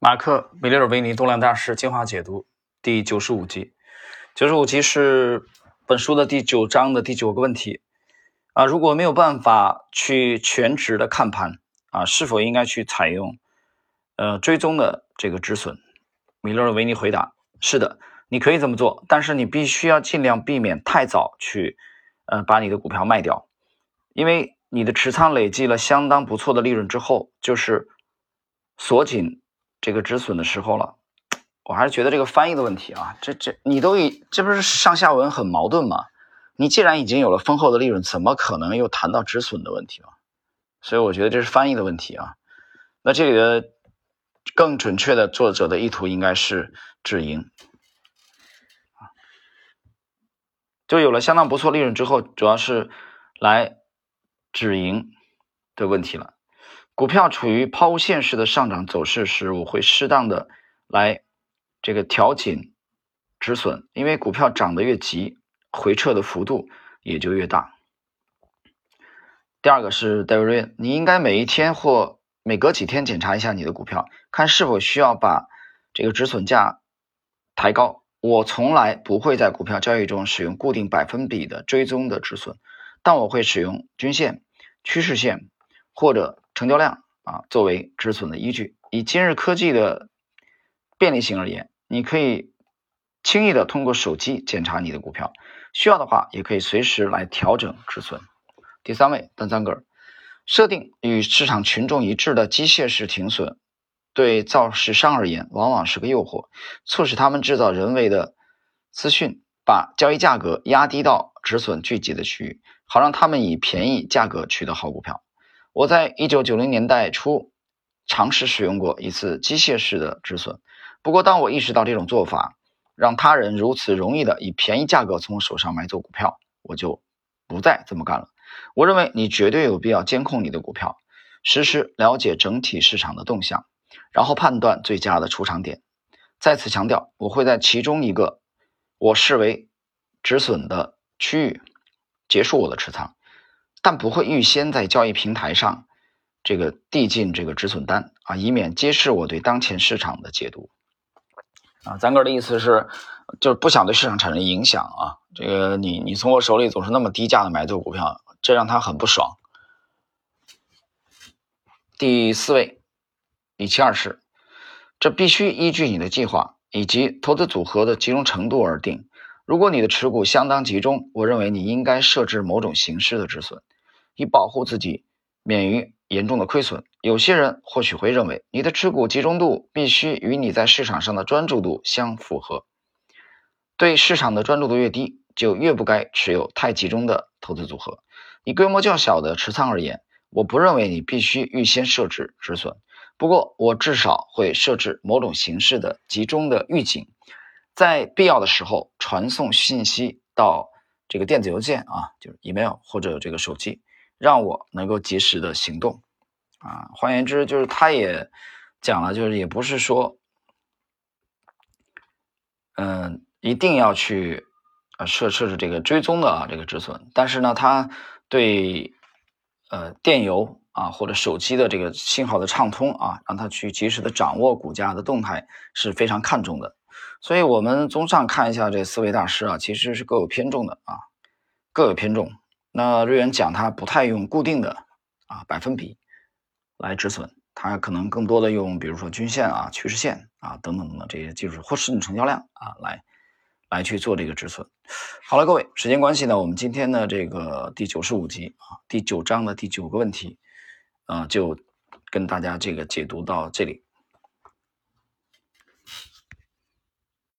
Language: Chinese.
马克·米勒尔维尼动量大师精华解读第九十五集，九十五集是本书的第九章的第九个问题啊。如果没有办法去全职的看盘啊，是否应该去采用呃追踪的这个止损？米勒尔维尼回答：是的，你可以这么做，但是你必须要尽量避免太早去呃把你的股票卖掉，因为你的持仓累计了相当不错的利润之后，就是锁紧。这个止损的时候了，我还是觉得这个翻译的问题啊，这这你都已这不是上下文很矛盾吗？你既然已经有了丰厚的利润，怎么可能又谈到止损的问题嘛？所以我觉得这是翻译的问题啊。那这里的更准确的作者的意图应该是止盈啊，就有了相当不错利润之后，主要是来止盈的问题了。股票处于抛物线式的上涨走势时，我会适当的来这个调紧止损，因为股票涨得越急，回撤的幅度也就越大。第二个是戴维瑞，你应该每一天或每隔几天检查一下你的股票，看是否需要把这个止损价抬高。我从来不会在股票交易中使用固定百分比的追踪的止损，但我会使用均线、趋势线或者。成交量啊，作为止损的依据。以今日科技的便利性而言，你可以轻易的通过手机检查你的股票，需要的话也可以随时来调整止损。第三位，邓三格尔，设定与市场群众一致的机械式停损，对造市商而言往往是个诱惑，促使他们制造人为的资讯，把交易价格压低到止损聚集的区域，好让他们以便宜价格取得好股票。我在一九九零年代初尝试使用过一次机械式的止损，不过当我意识到这种做法让他人如此容易的以便宜价格从我手上买走股票，我就不再这么干了。我认为你绝对有必要监控你的股票，实时了解整体市场的动向，然后判断最佳的出场点。再次强调，我会在其中一个我视为止损的区域结束我的持仓。但不会预先在交易平台上这个递进这个止损单啊，以免揭示我对当前市场的解读啊。咱哥的意思是，就是不想对市场产生影响啊。这个你你从我手里总是那么低价的买走股票，这让他很不爽。第四位，李七二世，这必须依据你的计划以及投资组合的集中程度而定。如果你的持股相当集中，我认为你应该设置某种形式的止损，以保护自己免于严重的亏损。有些人或许会认为，你的持股集中度必须与你在市场上的专注度相符合。对市场的专注度越低，就越不该持有太集中的投资组合。以规模较小的持仓而言，我不认为你必须预先设置止损。不过，我至少会设置某种形式的集中的预警。在必要的时候传送信息到这个电子邮件啊，就是 email 或者这个手机，让我能够及时的行动啊。换言之，就是他也讲了，就是也不是说，嗯，一定要去呃设设置这个追踪的啊这个止损，但是呢，他对呃电邮啊或者手机的这个信号的畅通啊，让他去及时的掌握股价的动态是非常看重的。所以，我们综上看一下这四位大师啊，其实是各有偏重的啊，各有偏重。那瑞元讲他不太用固定的啊百分比来止损，他可能更多的用比如说均线啊、趋势线啊等等等等这些技术或是你成交量啊来来去做这个止损。好了，各位，时间关系呢，我们今天的这个第九十五集啊，第九章的第九个问题啊，就跟大家这个解读到这里。